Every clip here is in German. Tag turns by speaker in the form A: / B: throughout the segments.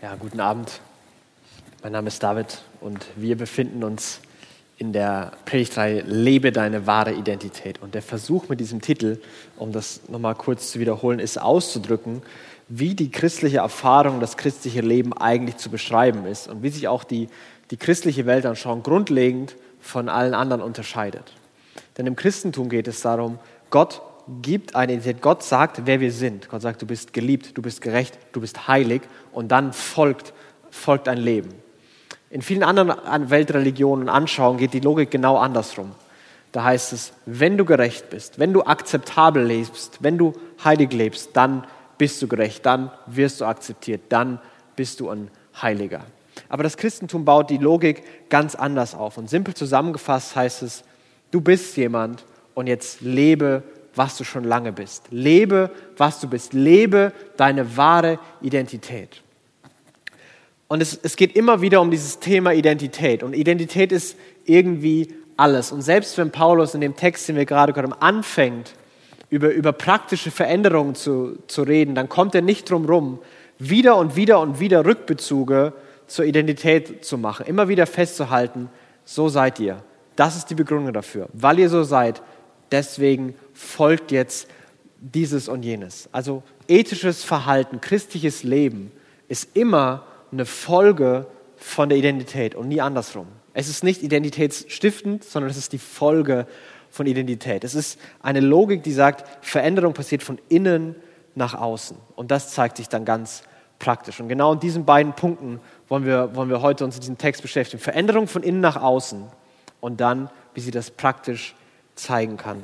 A: Ja, guten Abend. Mein Name ist David und wir befinden uns in der Predigtreihe Lebe deine wahre Identität. Und der Versuch mit diesem Titel, um das nochmal kurz zu wiederholen, ist auszudrücken, wie die christliche Erfahrung, das christliche Leben eigentlich zu beschreiben ist und wie sich auch die, die christliche Weltanschauung grundlegend von allen anderen unterscheidet. Denn im Christentum geht es darum, Gott gibt eine Identität. Gott sagt, wer wir sind. Gott sagt, du bist geliebt, du bist gerecht, du bist heilig und dann folgt, folgt ein Leben. In vielen anderen Weltreligionen und Anschauungen geht die Logik genau andersrum. Da heißt es, wenn du gerecht bist, wenn du akzeptabel lebst, wenn du heilig lebst, dann bist du gerecht, dann wirst du akzeptiert, dann bist du ein Heiliger. Aber das Christentum baut die Logik ganz anders auf. Und simpel zusammengefasst heißt es, du bist jemand und jetzt lebe was du schon lange bist. Lebe, was du bist. Lebe deine wahre Identität. Und es, es geht immer wieder um dieses Thema Identität. Und Identität ist irgendwie alles. Und selbst wenn Paulus in dem Text, den wir gerade gehört haben, anfängt, über, über praktische Veränderungen zu, zu reden, dann kommt er nicht drum rum, wieder und wieder und wieder Rückbezüge zur Identität zu machen. Immer wieder festzuhalten, so seid ihr. Das ist die Begründung dafür. Weil ihr so seid, deswegen folgt jetzt dieses und jenes. Also ethisches Verhalten, christliches Leben ist immer eine Folge von der Identität und nie andersrum. Es ist nicht identitätsstiftend, sondern es ist die Folge von Identität. Es ist eine Logik, die sagt, Veränderung passiert von innen nach außen. Und das zeigt sich dann ganz praktisch. Und genau in diesen beiden Punkten wollen wir, wollen wir heute uns in diesem Text beschäftigen. Veränderung von innen nach außen und dann, wie sie das praktisch zeigen kann.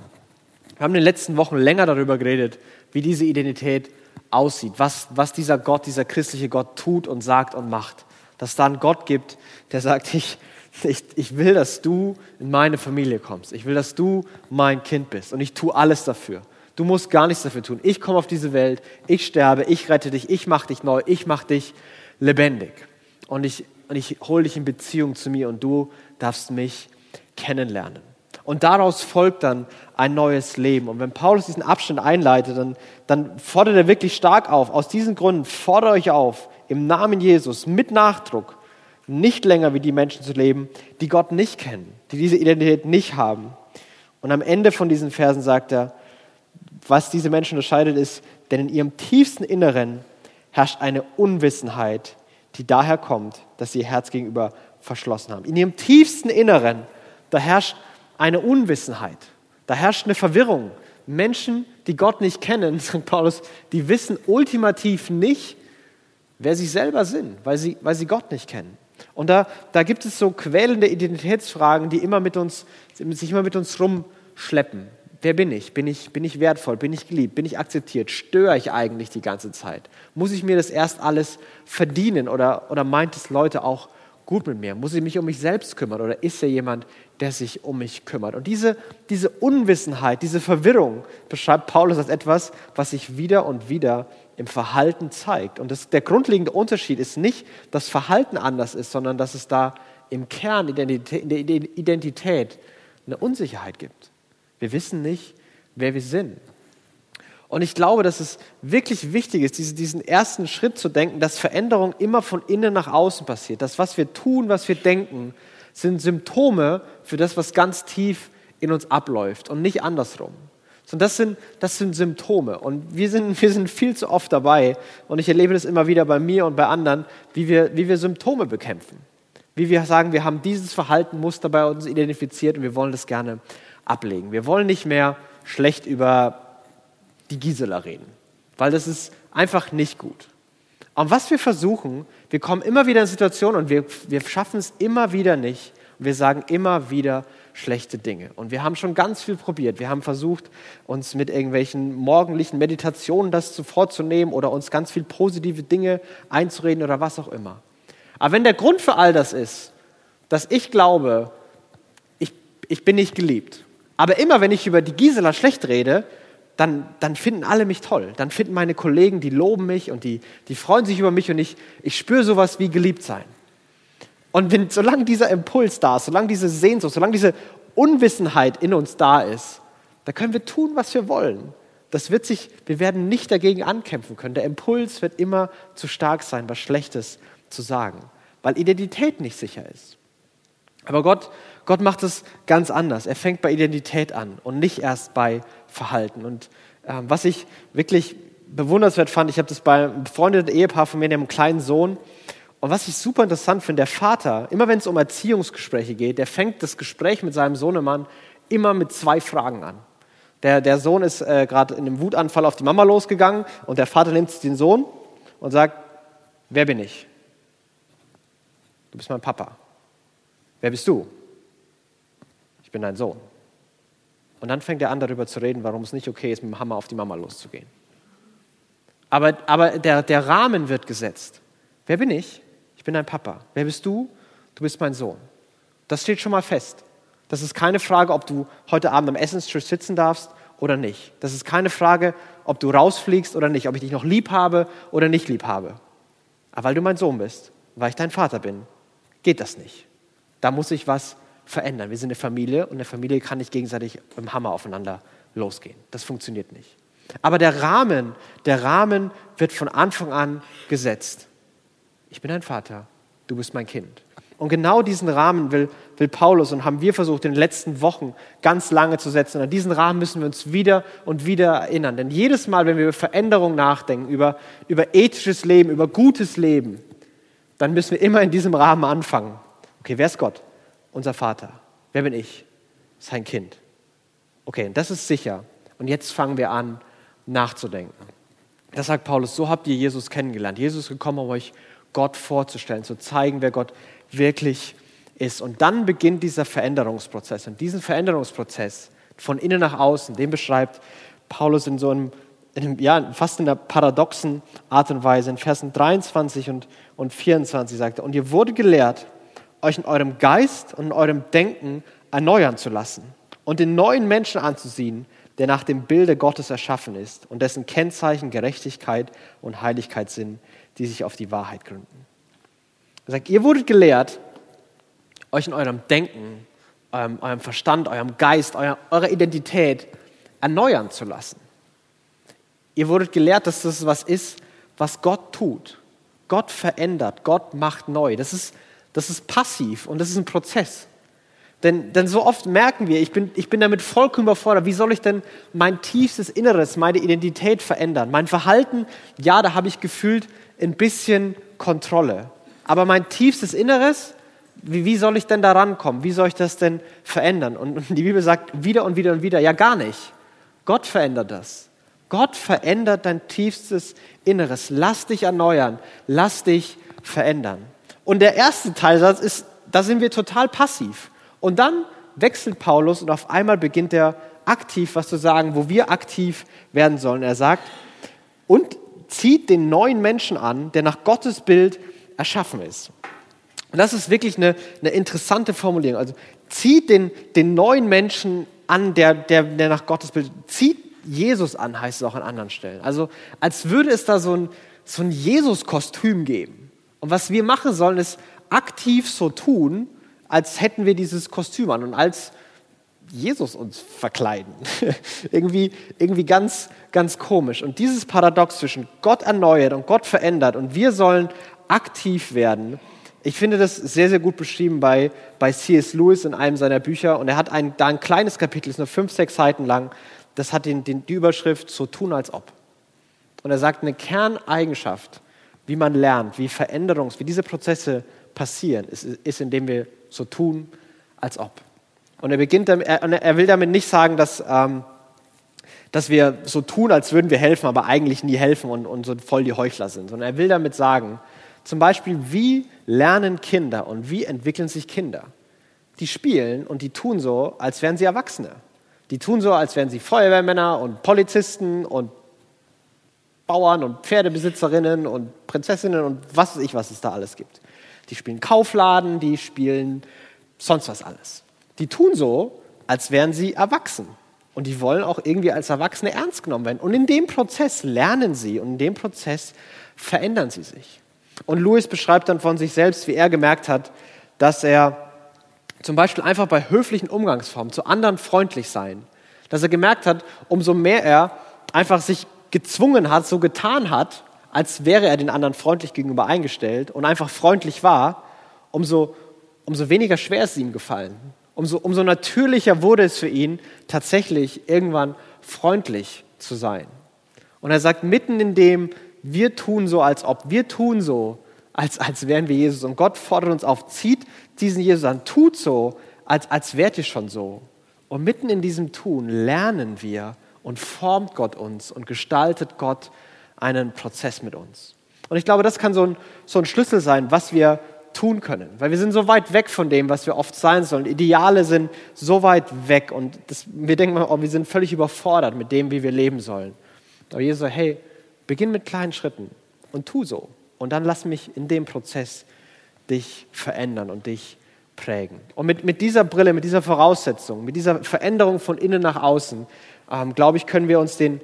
A: Wir haben in den letzten Wochen länger darüber geredet, wie diese Identität aussieht, was, was dieser Gott, dieser christliche Gott tut und sagt und macht. Dass es da einen Gott gibt, der sagt, ich, ich, ich will, dass du in meine Familie kommst. Ich will, dass du mein Kind bist. Und ich tue alles dafür. Du musst gar nichts dafür tun. Ich komme auf diese Welt, ich sterbe, ich rette dich, ich mache dich neu, ich mache dich lebendig. Und ich, und ich hole dich in Beziehung zu mir und du darfst mich kennenlernen. Und daraus folgt dann ein neues Leben. Und wenn Paulus diesen Abschnitt einleitet, dann, dann fordert er wirklich stark auf. Aus diesen Gründen fordere euch auf, im Namen Jesus mit Nachdruck nicht länger wie die Menschen zu leben, die Gott nicht kennen, die diese Identität nicht haben. Und am Ende von diesen Versen sagt er, was diese Menschen unterscheidet, ist, denn in ihrem tiefsten Inneren herrscht eine Unwissenheit, die daher kommt, dass sie ihr Herz gegenüber verschlossen haben. In ihrem tiefsten Inneren, da herrscht eine Unwissenheit. Da herrscht eine Verwirrung. Menschen, die Gott nicht kennen, sagt Paulus, die wissen ultimativ nicht, wer sie selber sind, weil sie, weil sie Gott nicht kennen. Und da, da gibt es so quälende Identitätsfragen, die immer mit uns, sich immer mit uns rumschleppen. Wer bin ich? Bin, ich? bin ich wertvoll? Bin ich geliebt? Bin ich akzeptiert? Störe ich eigentlich die ganze Zeit? Muss ich mir das erst alles verdienen oder, oder meint es Leute auch gut mit mir? Muss ich mich um mich selbst kümmern oder ist er jemand, der sich um mich kümmert? Und diese, diese Unwissenheit, diese Verwirrung beschreibt Paulus als etwas, was sich wieder und wieder im Verhalten zeigt. Und das, der grundlegende Unterschied ist nicht, dass Verhalten anders ist, sondern dass es da im Kern in der Identität eine Unsicherheit gibt. Wir wissen nicht, wer wir sind. Und ich glaube, dass es wirklich wichtig ist, diesen ersten Schritt zu denken, dass Veränderung immer von innen nach außen passiert. Das, was wir tun, was wir denken, sind Symptome für das, was ganz tief in uns abläuft und nicht andersrum. Sondern das sind, das sind Symptome. Und wir sind, wir sind viel zu oft dabei, und ich erlebe das immer wieder bei mir und bei anderen, wie wir, wie wir Symptome bekämpfen. Wie wir sagen, wir haben dieses Verhaltenmuster bei uns identifiziert und wir wollen das gerne ablegen. Wir wollen nicht mehr schlecht über die Gisela reden, weil das ist einfach nicht gut. Und was wir versuchen, wir kommen immer wieder in Situationen und wir, wir schaffen es immer wieder nicht. Und wir sagen immer wieder schlechte Dinge. Und wir haben schon ganz viel probiert. Wir haben versucht, uns mit irgendwelchen morgendlichen Meditationen das vorzunehmen oder uns ganz viel positive Dinge einzureden oder was auch immer. Aber wenn der Grund für all das ist, dass ich glaube, ich, ich bin nicht geliebt, aber immer wenn ich über die Gisela schlecht rede, dann, dann finden alle mich toll. Dann finden meine Kollegen, die loben mich und die, die freuen sich über mich und ich, ich spüre sowas wie geliebt sein. Und wenn, solange dieser Impuls da ist, solange diese Sehnsucht, solange diese Unwissenheit in uns da ist, da können wir tun, was wir wollen. das wird sich, wir werden nicht dagegen ankämpfen können. Der Impuls wird immer zu stark sein, was Schlechtes zu sagen, weil Identität nicht sicher ist. Aber Gott, Gott macht es ganz anders. Er fängt bei Identität an und nicht erst bei Verhalten. Und äh, was ich wirklich bewundernswert fand, ich habe das bei einem befreundeten Ehepaar von mir, die haben einen kleinen Sohn. Und was ich super interessant finde, der Vater, immer wenn es um Erziehungsgespräche geht, der fängt das Gespräch mit seinem Sohnemann immer mit zwei Fragen an. Der, der Sohn ist äh, gerade in einem Wutanfall auf die Mama losgegangen und der Vater nimmt den Sohn und sagt, wer bin ich? Du bist mein Papa. Wer bist du? Ich bin dein Sohn. Und dann fängt er an, darüber zu reden, warum es nicht okay ist, mit dem Hammer auf die Mama loszugehen. Aber, aber der, der Rahmen wird gesetzt. Wer bin ich? Ich bin dein Papa. Wer bist du? Du bist mein Sohn. Das steht schon mal fest. Das ist keine Frage, ob du heute Abend am Essenstisch sitzen darfst oder nicht. Das ist keine Frage, ob du rausfliegst oder nicht, ob ich dich noch lieb habe oder nicht lieb habe. Aber weil du mein Sohn bist, weil ich dein Vater bin, geht das nicht. Da muss sich was verändern. Wir sind eine Familie und eine Familie kann nicht gegenseitig dem Hammer aufeinander losgehen. Das funktioniert nicht. Aber der Rahmen, der Rahmen wird von Anfang an gesetzt. Ich bin dein Vater, du bist mein Kind. Und genau diesen Rahmen will, will Paulus und haben wir versucht in den letzten Wochen ganz lange zu setzen. Und an diesen Rahmen müssen wir uns wieder und wieder erinnern. Denn jedes Mal, wenn wir über Veränderung nachdenken, über, über ethisches Leben, über gutes Leben, dann müssen wir immer in diesem Rahmen anfangen. Okay, wer ist Gott? Unser Vater. Wer bin ich? Sein Kind. Okay, das ist sicher. Und jetzt fangen wir an, nachzudenken. Das sagt Paulus, so habt ihr Jesus kennengelernt. Jesus ist gekommen, um euch Gott vorzustellen, zu zeigen, wer Gott wirklich ist. Und dann beginnt dieser Veränderungsprozess. Und diesen Veränderungsprozess von innen nach außen, den beschreibt Paulus in so einem, in einem ja, fast in einer paradoxen Art und Weise. In Versen 23 und, und 24 sagt er, und ihr wurde gelehrt, euch in eurem Geist und in eurem Denken erneuern zu lassen und den neuen Menschen anzusehen, der nach dem Bilde Gottes erschaffen ist und dessen Kennzeichen Gerechtigkeit und Heiligkeit sind, die sich auf die Wahrheit gründen. Er sagt, ihr wurdet gelehrt, euch in eurem Denken, eurem, eurem Verstand, eurem Geist, eurer, eurer Identität erneuern zu lassen. Ihr wurdet gelehrt, dass das was ist, was Gott tut. Gott verändert, Gott macht neu. Das ist, das ist passiv und das ist ein Prozess. Denn, denn so oft merken wir, ich bin, ich bin damit vollkommen überfordert. Wie soll ich denn mein tiefstes Inneres, meine Identität verändern? Mein Verhalten, ja, da habe ich gefühlt ein bisschen Kontrolle. Aber mein tiefstes Inneres, wie, wie soll ich denn da rankommen? Wie soll ich das denn verändern? Und, und die Bibel sagt wieder und wieder und wieder, ja gar nicht. Gott verändert das. Gott verändert dein tiefstes Inneres. Lass dich erneuern. Lass dich verändern. Und der erste Teilsatz ist, da sind wir total passiv. Und dann wechselt Paulus und auf einmal beginnt er aktiv was zu sagen, wo wir aktiv werden sollen. Er sagt, und zieht den neuen Menschen an, der nach Gottes Bild erschaffen ist. Und das ist wirklich eine, eine interessante Formulierung. Also zieht den, den neuen Menschen an, der, der, der nach Gottes Bild, zieht Jesus an, heißt es auch an anderen Stellen. Also als würde es da so ein, so ein Jesus-Kostüm geben. Und was wir machen sollen, ist aktiv so tun, als hätten wir dieses Kostüm an und als Jesus uns verkleiden. irgendwie, irgendwie ganz, ganz komisch. Und dieses Paradox zwischen Gott erneuert und Gott verändert und wir sollen aktiv werden. Ich finde das sehr, sehr gut beschrieben bei, bei C.S. Lewis in einem seiner Bücher. Und er hat ein, da ein kleines Kapitel, ist nur fünf, sechs Seiten lang. Das hat den, den, die Überschrift So tun als ob. Und er sagt, eine Kerneigenschaft, wie man lernt, wie Veränderungs-, wie diese Prozesse passieren, ist, ist indem wir so tun als ob. Und er, beginnt er, er will damit nicht sagen, dass, ähm, dass wir so tun, als würden wir helfen, aber eigentlich nie helfen und, und so voll die Heuchler sind, sondern er will damit sagen, zum Beispiel, wie lernen Kinder und wie entwickeln sich Kinder? Die spielen und die tun so, als wären sie Erwachsene. Die tun so, als wären sie Feuerwehrmänner und Polizisten und Bauern und Pferdebesitzerinnen und Prinzessinnen und was weiß ich, was es da alles gibt. Die spielen Kaufladen, die spielen sonst was alles. Die tun so, als wären sie erwachsen. Und die wollen auch irgendwie als Erwachsene ernst genommen werden. Und in dem Prozess lernen sie und in dem Prozess verändern sie sich. Und Louis beschreibt dann von sich selbst, wie er gemerkt hat, dass er zum Beispiel einfach bei höflichen Umgangsformen zu anderen freundlich sein, dass er gemerkt hat, umso mehr er einfach sich gezwungen hat, so getan hat, als wäre er den anderen freundlich gegenüber eingestellt und einfach freundlich war, umso, umso weniger schwer ist es ihm gefallen. Umso, umso natürlicher wurde es für ihn, tatsächlich irgendwann freundlich zu sein. Und er sagt, mitten in dem, wir tun so, als ob, wir tun so, als, als wären wir Jesus. Und Gott fordert uns auf, zieht diesen Jesus an, tut so, als, als wärt ihr schon so. Und mitten in diesem Tun lernen wir und formt Gott uns und gestaltet Gott einen Prozess mit uns. Und ich glaube, das kann so ein, so ein Schlüssel sein, was wir tun können. Weil wir sind so weit weg von dem, was wir oft sein sollen. Ideale sind so weit weg und das, wir denken, oh, wir sind völlig überfordert mit dem, wie wir leben sollen. Aber Jesus sagt, hey, beginn mit kleinen Schritten und tu so. Und dann lass mich in dem Prozess dich verändern und dich prägen. Und mit, mit dieser Brille, mit dieser Voraussetzung, mit dieser Veränderung von innen nach außen, ähm, glaube ich, können wir uns den,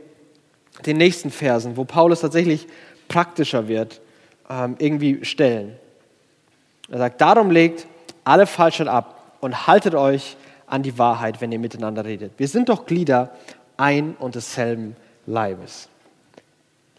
A: den nächsten Versen, wo Paulus tatsächlich praktischer wird, ähm, irgendwie stellen. Er sagt, darum legt alle Falschheit ab und haltet euch an die Wahrheit, wenn ihr miteinander redet. Wir sind doch Glieder ein und desselben Leibes.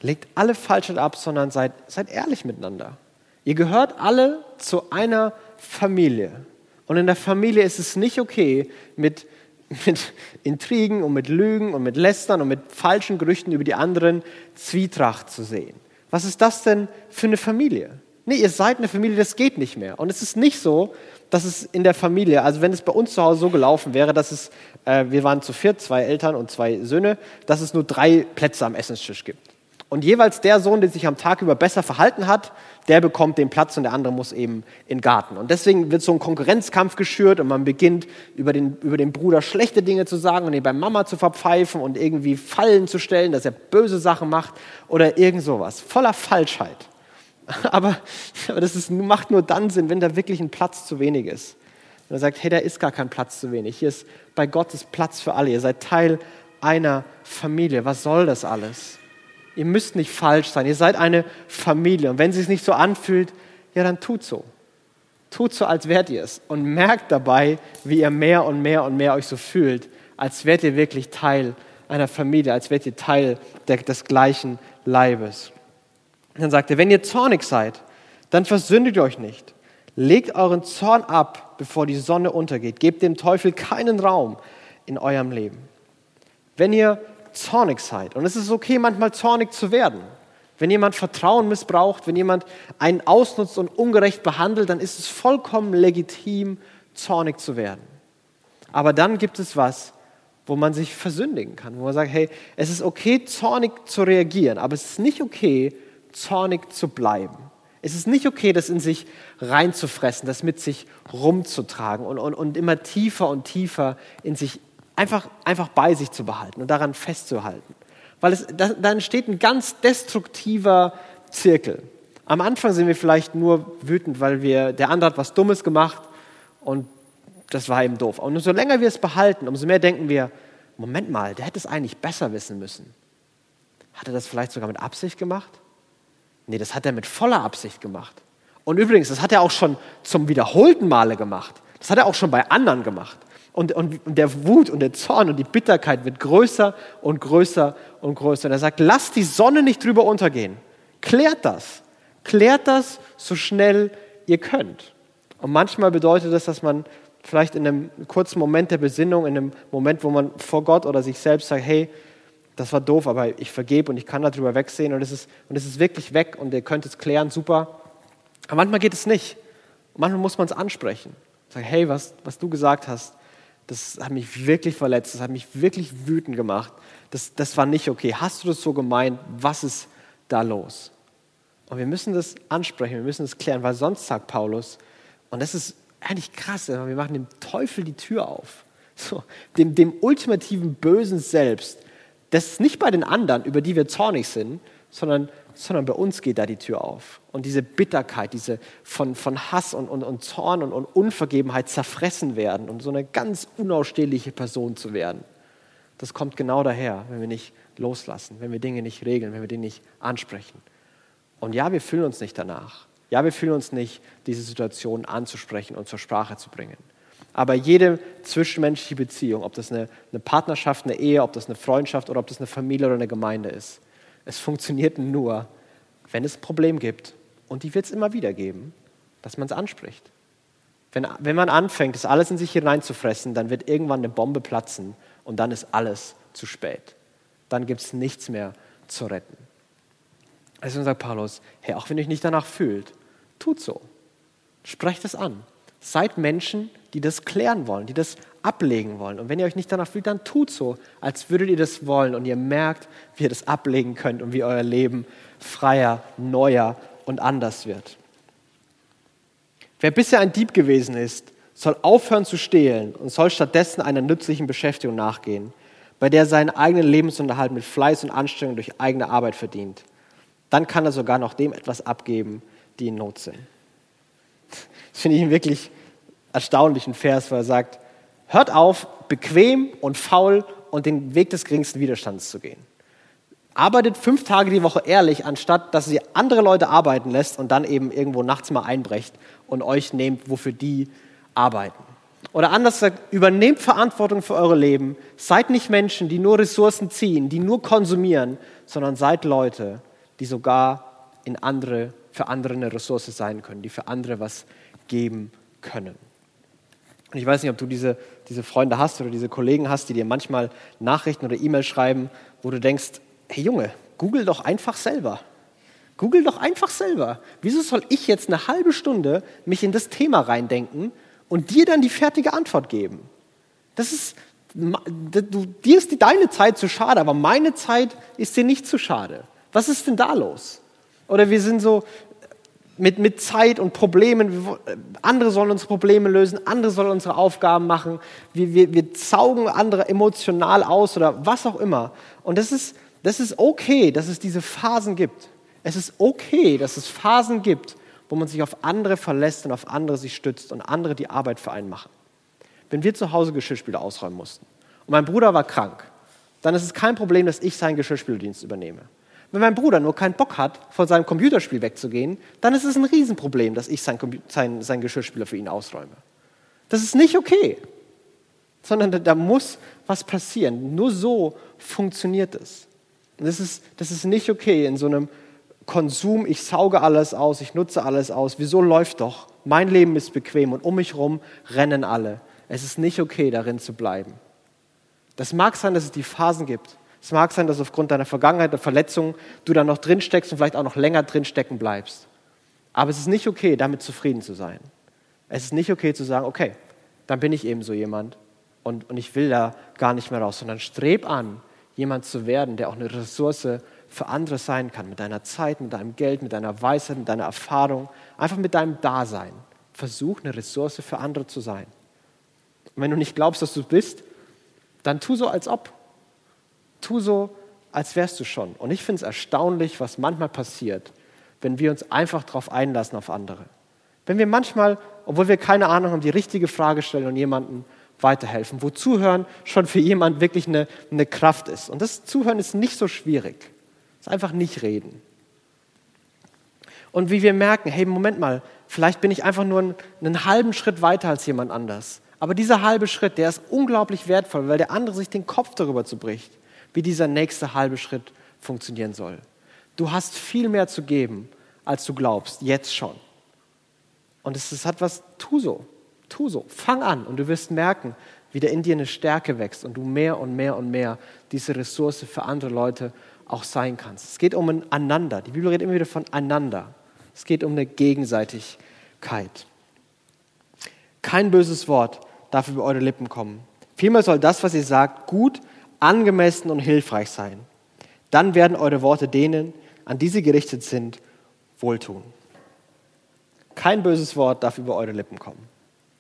A: Legt alle Falschheit ab, sondern seid, seid ehrlich miteinander. Ihr gehört alle zu einer Familie. Und in der Familie ist es nicht okay, mit, mit Intrigen und mit Lügen und mit Lästern und mit falschen Gerüchten über die anderen Zwietracht zu sehen. Was ist das denn für eine Familie? Nee, ihr seid eine Familie, das geht nicht mehr. Und es ist nicht so, dass es in der Familie, also wenn es bei uns zu Hause so gelaufen wäre, dass es, äh, wir waren zu viert, zwei Eltern und zwei Söhne, dass es nur drei Plätze am Essenstisch gibt. Und jeweils der Sohn, der sich am Tag über besser verhalten hat, der bekommt den Platz und der andere muss eben in den Garten. Und deswegen wird so ein Konkurrenzkampf geschürt und man beginnt über den, über den Bruder schlechte Dinge zu sagen und ihn bei Mama zu verpfeifen und irgendwie Fallen zu stellen, dass er böse Sachen macht oder irgend sowas. Voller Falschheit. Aber, aber das ist, macht nur dann Sinn, wenn da wirklich ein Platz zu wenig ist. Und er sagt, hey, da ist gar kein Platz zu wenig. Hier ist bei Gott ist Platz für alle. Ihr seid Teil einer Familie. Was soll das alles? Ihr müsst nicht falsch sein. Ihr seid eine Familie. Und wenn es sich nicht so anfühlt, ja, dann tut so. Tut so, als wärt ihr es. Und merkt dabei, wie ihr mehr und mehr und mehr euch so fühlt, als wärt ihr wirklich Teil einer Familie, als wärt ihr Teil der, des gleichen Leibes. Und dann sagt er, wenn ihr zornig seid, dann versündigt euch nicht. Legt euren Zorn ab, bevor die Sonne untergeht. Gebt dem Teufel keinen Raum in eurem Leben. Wenn ihr zornig seid. Und es ist okay, manchmal zornig zu werden. Wenn jemand Vertrauen missbraucht, wenn jemand einen ausnutzt und ungerecht behandelt, dann ist es vollkommen legitim, zornig zu werden. Aber dann gibt es was, wo man sich versündigen kann, wo man sagt, hey, es ist okay, zornig zu reagieren, aber es ist nicht okay, zornig zu bleiben. Es ist nicht okay, das in sich reinzufressen, das mit sich rumzutragen und, und, und immer tiefer und tiefer in sich einfach, einfach bei sich zu behalten und daran festzuhalten. Weil es, da, da entsteht ein ganz destruktiver Zirkel. Am Anfang sind wir vielleicht nur wütend, weil wir, der andere hat was Dummes gemacht und das war eben doof. Und umso länger wir es behalten, umso mehr denken wir, Moment mal, der hätte es eigentlich besser wissen müssen. Hat er das vielleicht sogar mit Absicht gemacht? Nee, das hat er mit voller Absicht gemacht. Und übrigens, das hat er auch schon zum wiederholten Male gemacht. Das hat er auch schon bei anderen gemacht. Und, und, der Wut und der Zorn und die Bitterkeit wird größer und größer und größer. Und er sagt, lasst die Sonne nicht drüber untergehen. Klärt das. Klärt das so schnell ihr könnt. Und manchmal bedeutet das, dass man vielleicht in einem kurzen Moment der Besinnung, in einem Moment, wo man vor Gott oder sich selbst sagt, hey, das war doof, aber ich vergebe und ich kann darüber wegsehen und es ist, und es ist wirklich weg und ihr könnt es klären, super. Aber manchmal geht es nicht. Manchmal muss man es ansprechen. Sagen, hey, was, was du gesagt hast, das hat mich wirklich verletzt, das hat mich wirklich wütend gemacht. Das, das war nicht okay. Hast du das so gemeint? Was ist da los? Und wir müssen das ansprechen, wir müssen das klären, weil sonst sagt Paulus, und das ist eigentlich krass, wir machen dem Teufel die Tür auf. So, dem, dem ultimativen Bösen selbst. Das ist nicht bei den anderen, über die wir zornig sind, sondern sondern bei uns geht da die Tür auf. Und diese Bitterkeit, diese von, von Hass und, und, und Zorn und, und Unvergebenheit zerfressen werden und so eine ganz unausstehliche Person zu werden, das kommt genau daher, wenn wir nicht loslassen, wenn wir Dinge nicht regeln, wenn wir Dinge nicht ansprechen. Und ja, wir fühlen uns nicht danach. Ja, wir fühlen uns nicht, diese Situation anzusprechen und zur Sprache zu bringen. Aber jede zwischenmenschliche Beziehung, ob das eine, eine Partnerschaft, eine Ehe, ob das eine Freundschaft oder ob das eine Familie oder eine Gemeinde ist, es funktioniert nur, wenn es ein Problem gibt. Und die wird es immer wieder geben, dass man es anspricht. Wenn, wenn man anfängt, das alles in sich hineinzufressen, dann wird irgendwann eine Bombe platzen und dann ist alles zu spät. Dann gibt es nichts mehr zu retten. Deswegen sagt Paulus, hey, auch wenn ihr euch nicht danach fühlt, tut so. Sprecht es an. Seid Menschen, die das klären wollen, die das ablegen wollen. Und wenn ihr euch nicht danach fühlt, dann tut so, als würdet ihr das wollen und ihr merkt, wie ihr das ablegen könnt und wie euer Leben freier, neuer und anders wird. Wer bisher ein Dieb gewesen ist, soll aufhören zu stehlen und soll stattdessen einer nützlichen Beschäftigung nachgehen, bei der er seinen eigenen Lebensunterhalt mit Fleiß und Anstrengung durch eigene Arbeit verdient. Dann kann er sogar noch dem etwas abgeben, die in Not sind. Das finde ich einen wirklich erstaunlichen Vers, weil er sagt, hört auf, bequem und faul und den Weg des geringsten Widerstands zu gehen. Arbeitet fünf Tage die Woche ehrlich, anstatt dass ihr andere Leute arbeiten lässt und dann eben irgendwo nachts mal einbrecht und euch nehmt, wofür die arbeiten. Oder anders gesagt, übernehmt Verantwortung für eure Leben. Seid nicht Menschen, die nur Ressourcen ziehen, die nur konsumieren, sondern seid Leute, die sogar in andere, für andere eine Ressource sein können, die für andere was geben können. Und ich weiß nicht, ob du diese, diese Freunde hast oder diese Kollegen hast, die dir manchmal Nachrichten oder E-Mails schreiben, wo du denkst, hey Junge, google doch einfach selber. Google doch einfach selber. Wieso soll ich jetzt eine halbe Stunde mich in das Thema reindenken und dir dann die fertige Antwort geben? Das ist, du, dir ist die, deine Zeit zu schade, aber meine Zeit ist dir nicht zu schade. Was ist denn da los? Oder wir sind so mit, mit Zeit und Problemen, andere sollen unsere Probleme lösen, andere sollen unsere Aufgaben machen, wir, wir, wir saugen andere emotional aus oder was auch immer. Und das ist, das ist okay, dass es diese Phasen gibt. Es ist okay, dass es Phasen gibt, wo man sich auf andere verlässt und auf andere sich stützt und andere die Arbeit für einen machen. Wenn wir zu Hause Geschirrspüler ausräumen mussten und mein Bruder war krank, dann ist es kein Problem, dass ich seinen Geschirrspüldienst übernehme. Wenn mein Bruder nur keinen Bock hat, von seinem Computerspiel wegzugehen, dann ist es ein Riesenproblem, dass ich sein, sein, sein Geschirrspüler für ihn ausräume. Das ist nicht okay, sondern da, da muss was passieren. Nur so funktioniert es. Das ist, das ist nicht okay in so einem Konsum, ich sauge alles aus, ich nutze alles aus. Wieso läuft doch? Mein Leben ist bequem und um mich herum rennen alle. Es ist nicht okay, darin zu bleiben. Das mag sein, dass es die Phasen gibt. Es mag sein, dass aufgrund deiner Vergangenheit, der Verletzung, du da noch drin steckst und vielleicht auch noch länger drin stecken bleibst. Aber es ist nicht okay, damit zufrieden zu sein. Es ist nicht okay zu sagen, okay, dann bin ich eben so jemand und, und ich will da gar nicht mehr raus, sondern streb an, jemand zu werden, der auch eine Ressource für andere sein kann, mit deiner Zeit, mit deinem Geld, mit deiner Weisheit, mit deiner Erfahrung, einfach mit deinem Dasein. Versuch eine Ressource für andere zu sein. Und wenn du nicht glaubst, dass du bist, dann tu so, als ob. Tu so, als wärst du schon. Und ich finde es erstaunlich, was manchmal passiert, wenn wir uns einfach darauf einlassen auf andere. Wenn wir manchmal, obwohl wir keine Ahnung haben, die richtige Frage stellen und jemanden weiterhelfen, wo Zuhören schon für jemanden wirklich eine, eine Kraft ist. Und das Zuhören ist nicht so schwierig. Es ist einfach nicht reden. Und wie wir merken, hey, Moment mal, vielleicht bin ich einfach nur einen, einen halben Schritt weiter als jemand anders. Aber dieser halbe Schritt, der ist unglaublich wertvoll, weil der andere sich den Kopf darüber zubricht, wie dieser nächste halbe Schritt funktionieren soll. Du hast viel mehr zu geben, als du glaubst, jetzt schon. Und es, es hat was, tu so. Tu so, fang an und du wirst merken, wie der in dir eine Stärke wächst und du mehr und mehr und mehr diese Ressource für andere Leute auch sein kannst. Es geht um ein Einander. Die Bibel redet immer wieder von einander. Es geht um eine Gegenseitigkeit. Kein böses Wort darf über eure Lippen kommen. Vielmehr soll das, was ihr sagt, gut, angemessen und hilfreich sein. Dann werden eure Worte denen, an die sie gerichtet sind, wohltun. Kein böses Wort darf über eure Lippen kommen.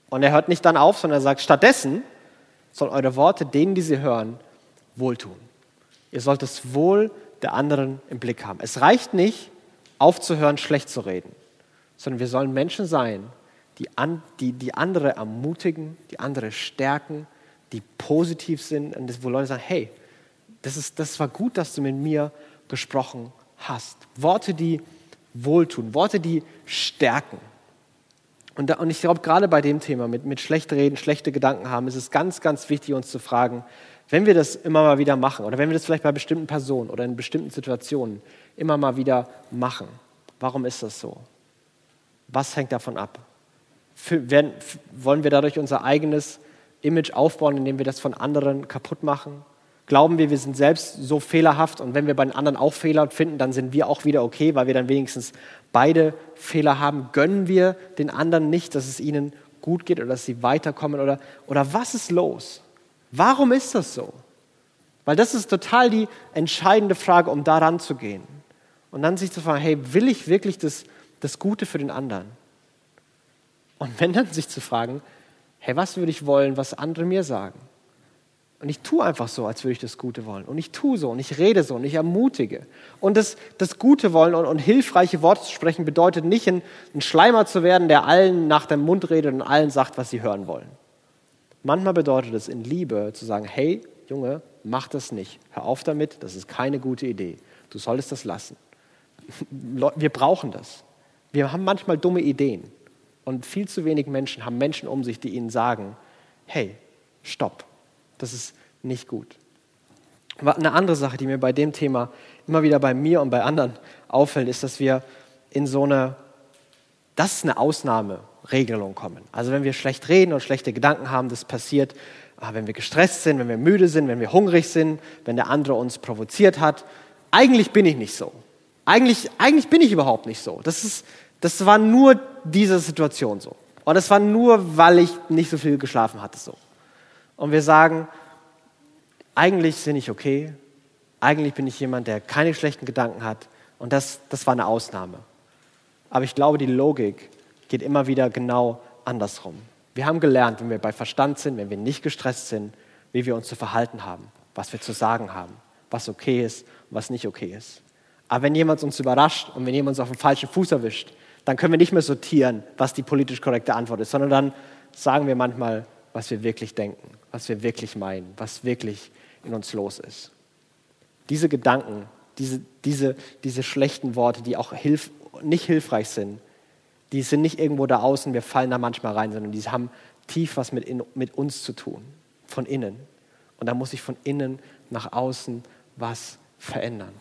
A: Und er hört nicht dann auf, sondern er sagt, stattdessen sollen eure Worte denen, die sie hören, wohltun. Ihr sollt das Wohl der anderen im Blick haben. Es reicht nicht, aufzuhören, schlecht zu reden, sondern wir sollen Menschen sein, die, an, die, die andere ermutigen, die andere stärken, die positiv sind und wo Leute sagen, hey, das, ist, das war gut, dass du mit mir gesprochen hast. Worte, die wohltun, Worte, die stärken. Und, da, und ich glaube, gerade bei dem Thema mit, mit schlecht reden, schlechte Gedanken haben, ist es ganz, ganz wichtig, uns zu fragen, wenn wir das immer mal wieder machen oder wenn wir das vielleicht bei bestimmten Personen oder in bestimmten Situationen immer mal wieder machen, warum ist das so? Was hängt davon ab? Für, werden, wollen wir dadurch unser eigenes Image aufbauen, indem wir das von anderen kaputt machen? Glauben wir, wir sind selbst so fehlerhaft und wenn wir bei den anderen auch Fehler finden, dann sind wir auch wieder okay, weil wir dann wenigstens beide Fehler haben? Gönnen wir den anderen nicht, dass es ihnen gut geht oder dass sie weiterkommen? Oder, oder was ist los? Warum ist das so? Weil das ist total die entscheidende Frage, um daran zu gehen. Und dann sich zu fragen, hey, will ich wirklich das, das Gute für den anderen? Und wenn dann sich zu fragen, hey, was würde ich wollen, was andere mir sagen? Und ich tue einfach so, als würde ich das Gute wollen. Und ich tue so und ich rede so und ich ermutige. Und das, das Gute wollen und, und hilfreiche Worte zu sprechen bedeutet nicht, ein, ein Schleimer zu werden, der allen nach dem Mund redet und allen sagt, was sie hören wollen. Manchmal bedeutet es in Liebe zu sagen, hey Junge, mach das nicht. Hör auf damit, das ist keine gute Idee. Du solltest das lassen. Wir brauchen das. Wir haben manchmal dumme Ideen. Und viel zu wenig Menschen haben Menschen um sich, die ihnen sagen, hey, stopp, das ist nicht gut. Eine andere Sache, die mir bei dem Thema immer wieder bei mir und bei anderen auffällt, ist, dass wir in so eine, das ist eine Ausnahmeregelung kommen. Also wenn wir schlecht reden und schlechte Gedanken haben, das passiert, ah, wenn wir gestresst sind, wenn wir müde sind, wenn wir hungrig sind, wenn der andere uns provoziert hat. Eigentlich bin ich nicht so. Eigentlich, eigentlich bin ich überhaupt nicht so. Das, ist, das war nur diese Situation so. Und das war nur, weil ich nicht so viel geschlafen hatte so. Und wir sagen, eigentlich bin ich okay, eigentlich bin ich jemand, der keine schlechten Gedanken hat. Und das, das war eine Ausnahme. Aber ich glaube, die Logik geht immer wieder genau andersrum. Wir haben gelernt, wenn wir bei Verstand sind, wenn wir nicht gestresst sind, wie wir uns zu verhalten haben, was wir zu sagen haben, was okay ist und was nicht okay ist. Aber wenn jemand uns überrascht und wenn jemand uns auf dem falschen Fuß erwischt, dann können wir nicht mehr sortieren, was die politisch korrekte Antwort ist, sondern dann sagen wir manchmal, was wir wirklich denken, was wir wirklich meinen, was wirklich in uns los ist. Diese Gedanken, diese, diese, diese schlechten Worte, die auch hilf, nicht hilfreich sind, die sind nicht irgendwo da außen, wir fallen da manchmal rein, sondern die haben tief was mit, in, mit uns zu tun, von innen. Und da muss sich von innen nach außen was verändern.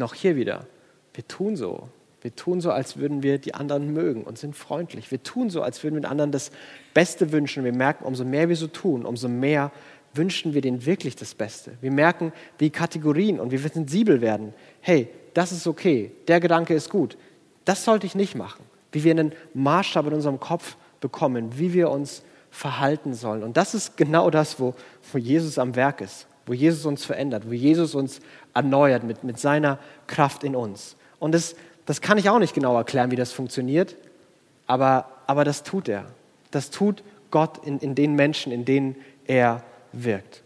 A: Auch hier wieder, wir tun so. Wir tun so, als würden wir die anderen mögen und sind freundlich. Wir tun so, als würden wir den anderen das Beste wünschen. Wir merken, umso mehr wir so tun, umso mehr wünschen wir denen wirklich das Beste. Wir merken die Kategorien und wir sensibel werden. Hey, das ist okay, der Gedanke ist gut. Das sollte ich nicht machen. Wie wir einen Maßstab in unserem Kopf bekommen, wie wir uns verhalten sollen. Und das ist genau das, wo, wo Jesus am Werk ist, wo Jesus uns verändert, wo Jesus uns erneuert mit, mit seiner Kraft in uns. Und das das kann ich auch nicht genau erklären, wie das funktioniert, aber, aber das tut er. Das tut Gott in, in den Menschen, in denen er wirkt.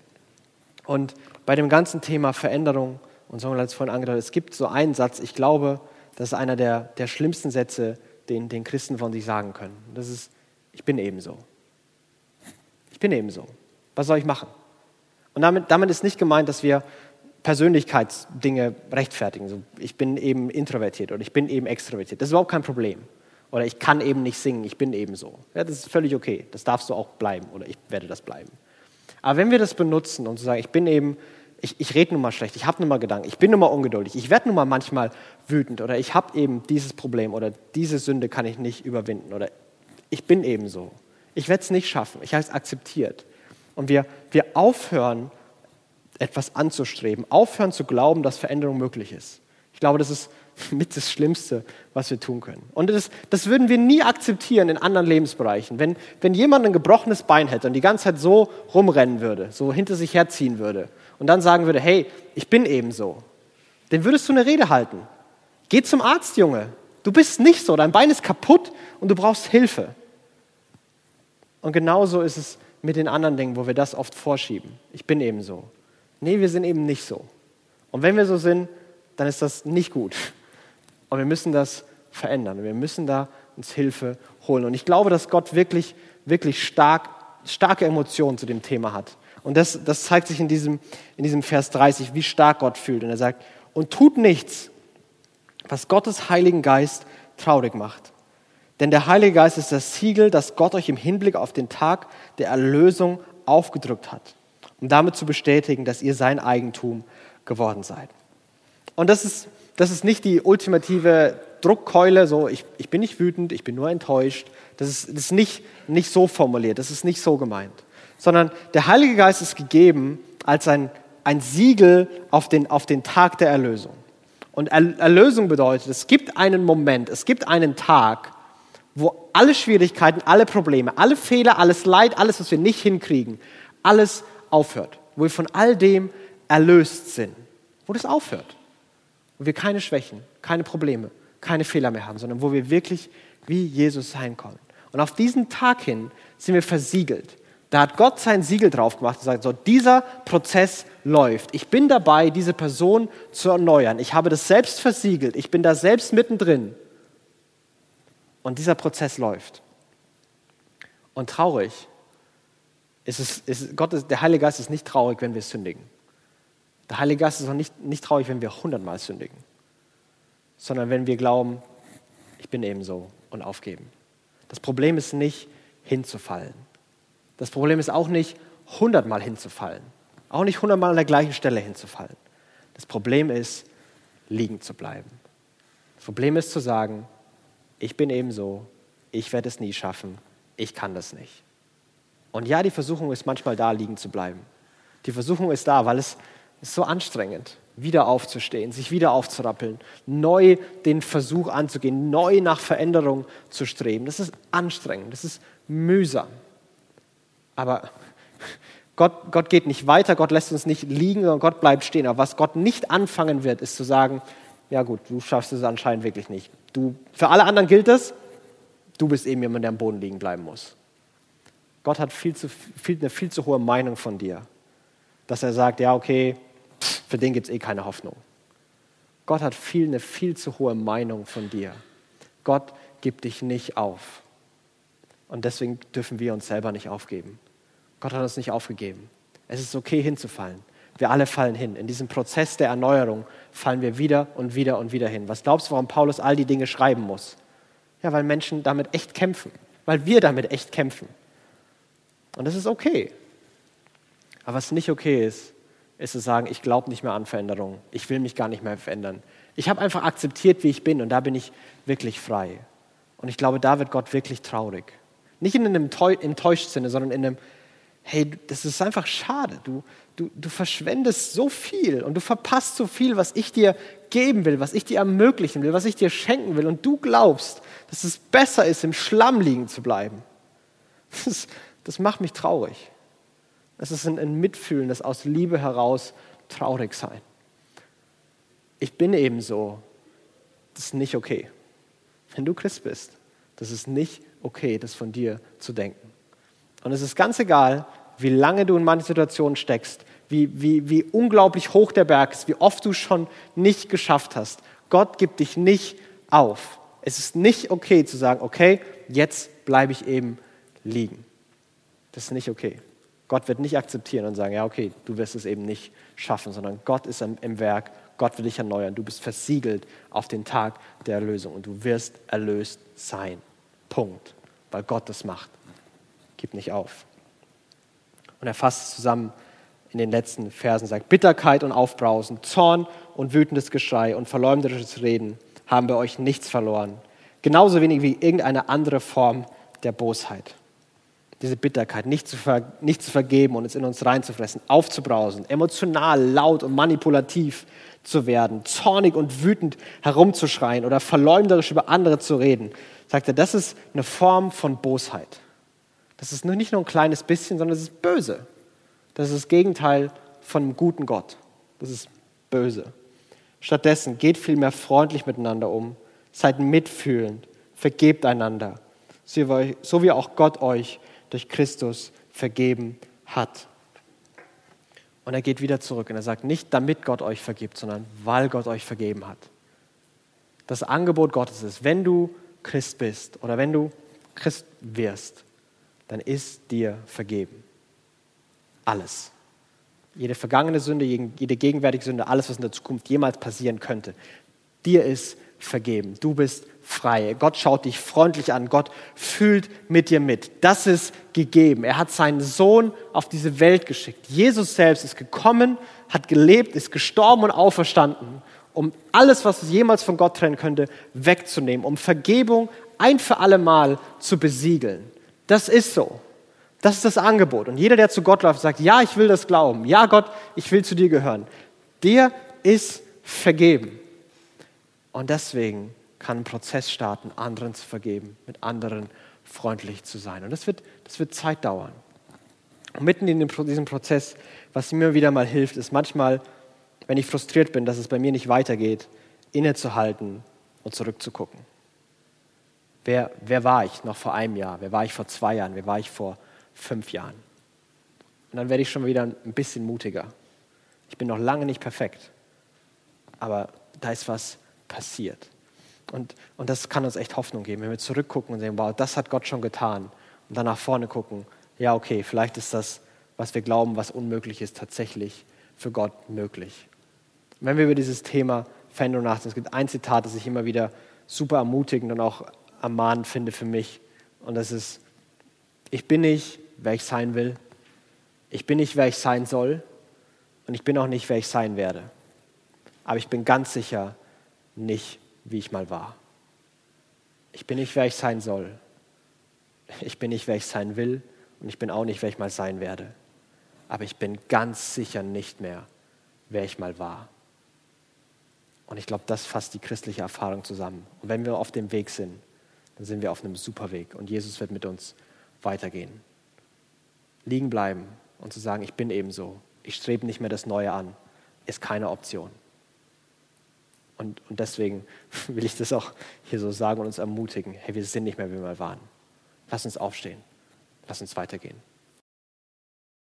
A: Und bei dem ganzen Thema Veränderung, und so haben wir es vorhin angedeutet, es gibt so einen Satz, ich glaube, das ist einer der, der schlimmsten Sätze, den, den Christen von sich sagen können. Das ist, ich bin ebenso. Ich bin ebenso. Was soll ich machen? Und damit, damit ist nicht gemeint, dass wir Persönlichkeitsdinge rechtfertigen. So, ich bin eben introvertiert oder ich bin eben extrovertiert. Das ist überhaupt kein Problem. Oder ich kann eben nicht singen, ich bin eben so. Ja, das ist völlig okay. Das darfst du auch bleiben oder ich werde das bleiben. Aber wenn wir das benutzen und zu sagen, ich bin eben, ich, ich rede nun mal schlecht, ich habe nun mal Gedanken, ich bin nun mal ungeduldig, ich werde nun mal manchmal wütend oder ich habe eben dieses Problem oder diese Sünde kann ich nicht überwinden oder ich bin eben so. Ich werde es nicht schaffen. Ich habe es akzeptiert. Und wir, wir aufhören, etwas anzustreben, aufhören zu glauben, dass Veränderung möglich ist. Ich glaube, das ist mit das Schlimmste, was wir tun können. Und das, das würden wir nie akzeptieren in anderen Lebensbereichen. Wenn, wenn jemand ein gebrochenes Bein hätte und die ganze Zeit so rumrennen würde, so hinter sich herziehen würde und dann sagen würde, hey, ich bin eben so, dann würdest du eine Rede halten. Geh zum Arzt, Junge. Du bist nicht so, dein Bein ist kaputt und du brauchst Hilfe. Und genauso ist es mit den anderen Dingen, wo wir das oft vorschieben. Ich bin eben so. Nee, wir sind eben nicht so. Und wenn wir so sind, dann ist das nicht gut. Und wir müssen das verändern. Wir müssen da uns Hilfe holen. Und ich glaube, dass Gott wirklich, wirklich stark, starke Emotionen zu dem Thema hat. Und das, das zeigt sich in diesem, in diesem Vers 30, wie stark Gott fühlt. Und er sagt, und tut nichts, was Gottes Heiligen Geist traurig macht. Denn der Heilige Geist ist das Siegel, das Gott euch im Hinblick auf den Tag der Erlösung aufgedrückt hat, um damit zu bestätigen, dass ihr sein Eigentum geworden seid. Und das ist, das ist nicht die ultimative Druckkeule, so ich, ich bin nicht wütend, ich bin nur enttäuscht. Das ist, das ist nicht, nicht so formuliert, das ist nicht so gemeint. Sondern der Heilige Geist ist gegeben als ein, ein Siegel auf den, auf den Tag der Erlösung. Und Erlösung bedeutet, es gibt einen Moment, es gibt einen Tag, wo alle Schwierigkeiten, alle Probleme, alle Fehler, alles Leid, alles, was wir nicht hinkriegen, alles aufhört. Wo wir von all dem erlöst sind. Wo das aufhört. Wo wir keine Schwächen, keine Probleme, keine Fehler mehr haben, sondern wo wir wirklich wie Jesus sein können. Und auf diesen Tag hin sind wir versiegelt. Da hat Gott sein Siegel drauf gemacht und sagt, so, dieser Prozess läuft. Ich bin dabei, diese Person zu erneuern. Ich habe das selbst versiegelt. Ich bin da selbst mittendrin. Und dieser Prozess läuft. Und traurig es, ist Gott, ist, der Heilige Geist ist nicht traurig, wenn wir sündigen. Der Heilige Geist ist auch nicht, nicht traurig, wenn wir hundertmal sündigen, sondern wenn wir glauben, ich bin eben so und aufgeben. Das Problem ist nicht hinzufallen. Das Problem ist auch nicht hundertmal hinzufallen. Auch nicht hundertmal an der gleichen Stelle hinzufallen. Das Problem ist, liegen zu bleiben. Das Problem ist zu sagen, ich bin eben so, ich werde es nie schaffen, ich kann das nicht. Und ja, die Versuchung ist manchmal da, liegen zu bleiben. Die Versuchung ist da, weil es ist so anstrengend, wieder aufzustehen, sich wieder aufzurappeln, neu den Versuch anzugehen, neu nach Veränderung zu streben. Das ist anstrengend, das ist mühsam. Aber Gott, Gott geht nicht weiter, Gott lässt uns nicht liegen, sondern Gott bleibt stehen. Aber was Gott nicht anfangen wird, ist zu sagen, ja gut, du schaffst es anscheinend wirklich nicht. Du, für alle anderen gilt es, du bist eben jemand, der am Boden liegen bleiben muss. Gott hat viel zu, viel, eine viel zu hohe Meinung von dir, dass er sagt, ja okay, für den gibt es eh keine Hoffnung. Gott hat viel, eine viel zu hohe Meinung von dir. Gott gibt dich nicht auf. Und deswegen dürfen wir uns selber nicht aufgeben. Gott hat uns nicht aufgegeben. Es ist okay hinzufallen. Wir alle fallen hin. In diesem Prozess der Erneuerung fallen wir wieder und wieder und wieder hin. Was glaubst du, warum Paulus all die Dinge schreiben muss? Ja, weil Menschen damit echt kämpfen. Weil wir damit echt kämpfen. Und das ist okay. Aber was nicht okay ist, ist zu sagen, ich glaube nicht mehr an Veränderung. Ich will mich gar nicht mehr verändern. Ich habe einfach akzeptiert, wie ich bin und da bin ich wirklich frei. Und ich glaube, da wird Gott wirklich traurig. Nicht in einem enttäuscht Sinne, sondern in einem, hey, das ist einfach schade. Du, du, du verschwendest so viel und du verpasst so viel, was ich dir geben will, was ich dir ermöglichen will, was ich dir schenken will. Und du glaubst, dass es besser ist, im Schlamm liegen zu bleiben. Das, das macht mich traurig. Es ist ein, ein Mitfühlen, das aus Liebe heraus traurig sein. Ich bin eben so. Das ist nicht okay. Wenn du Christ bist, das ist nicht okay, das von dir zu denken. Und es ist ganz egal, wie lange du in manchen Situationen steckst, wie, wie, wie unglaublich hoch der Berg ist, wie oft du schon nicht geschafft hast. Gott gibt dich nicht auf. Es ist nicht okay zu sagen, okay, jetzt bleibe ich eben liegen. Das ist nicht okay. Gott wird nicht akzeptieren und sagen, ja, okay, du wirst es eben nicht schaffen, sondern Gott ist im Werk, Gott will dich erneuern. Du bist versiegelt auf den Tag der Erlösung und du wirst erlöst sein. Punkt. Weil Gott das macht. Gib nicht auf. Und er fasst zusammen in den letzten Versen, sagt, Bitterkeit und Aufbrausen, Zorn und wütendes Geschrei und verleumderisches Reden haben bei euch nichts verloren. Genauso wenig wie irgendeine andere Form der Bosheit. Diese Bitterkeit, nicht zu, ver, nicht zu vergeben und es in uns reinzufressen, aufzubrausen, emotional, laut und manipulativ zu werden, zornig und wütend herumzuschreien oder verleumderisch über andere zu reden, sagt er, das ist eine Form von Bosheit. Das ist nicht nur ein kleines bisschen, sondern es ist böse. Das ist das Gegenteil von einem guten Gott. Das ist böse. Stattdessen geht vielmehr freundlich miteinander um, seid mitfühlend, vergebt einander, so wie auch Gott euch durch Christus vergeben hat. Und er geht wieder zurück und er sagt, nicht damit Gott euch vergibt, sondern weil Gott euch vergeben hat. Das Angebot Gottes ist, wenn du Christ bist oder wenn du Christ wirst, dann ist dir vergeben. Alles. Jede vergangene Sünde, jede gegenwärtige Sünde, alles, was in der Zukunft jemals passieren könnte. Dir ist vergeben. Du bist frei. Gott schaut dich freundlich an. Gott fühlt mit dir mit. Das ist gegeben. Er hat seinen Sohn auf diese Welt geschickt. Jesus selbst ist gekommen, hat gelebt, ist gestorben und auferstanden, um alles, was jemals von Gott trennen könnte, wegzunehmen, um Vergebung ein für alle Mal zu besiegeln. Das ist so. Das ist das Angebot. Und jeder, der zu Gott läuft, sagt, ja, ich will das glauben. Ja, Gott, ich will zu dir gehören. Dir ist vergeben. Und deswegen kann ein Prozess starten, anderen zu vergeben, mit anderen freundlich zu sein. Und das wird, das wird Zeit dauern. Und mitten in diesem Prozess, was mir wieder mal hilft, ist manchmal, wenn ich frustriert bin, dass es bei mir nicht weitergeht, innezuhalten und zurückzugucken. Wer, wer war ich noch vor einem Jahr? Wer war ich vor zwei Jahren? Wer war ich vor fünf Jahren? Und dann werde ich schon wieder ein bisschen mutiger. Ich bin noch lange nicht perfekt, aber da ist was passiert. Und, und das kann uns echt Hoffnung geben, wenn wir zurückgucken und sehen, wow, das hat Gott schon getan. Und dann nach vorne gucken, ja, okay, vielleicht ist das, was wir glauben, was unmöglich ist, tatsächlich für Gott möglich. Wenn wir über dieses Thema Veränderung nachdenken, es gibt ein Zitat, das ich immer wieder super ermutigend und auch ermahnend finde für mich. Und das ist, ich bin nicht, wer ich sein will. Ich bin nicht, wer ich sein soll. Und ich bin auch nicht, wer ich sein werde. Aber ich bin ganz sicher nicht, wie ich mal war. Ich bin nicht, wer ich sein soll. Ich bin nicht, wer ich sein will. Und ich bin auch nicht, wer ich mal sein werde. Aber ich bin ganz sicher nicht mehr, wer ich mal war. Und ich glaube, das fasst die christliche Erfahrung zusammen. Und wenn wir auf dem Weg sind, dann sind wir auf einem super Weg. Und Jesus wird mit uns weitergehen. Liegen bleiben und zu sagen, ich bin ebenso. Ich strebe nicht mehr das Neue an, ist keine Option. Und, und deswegen will ich das auch hier so sagen und uns ermutigen, hey, wir sind nicht mehr, wie wir mal waren. Lass uns aufstehen. Lass uns weitergehen.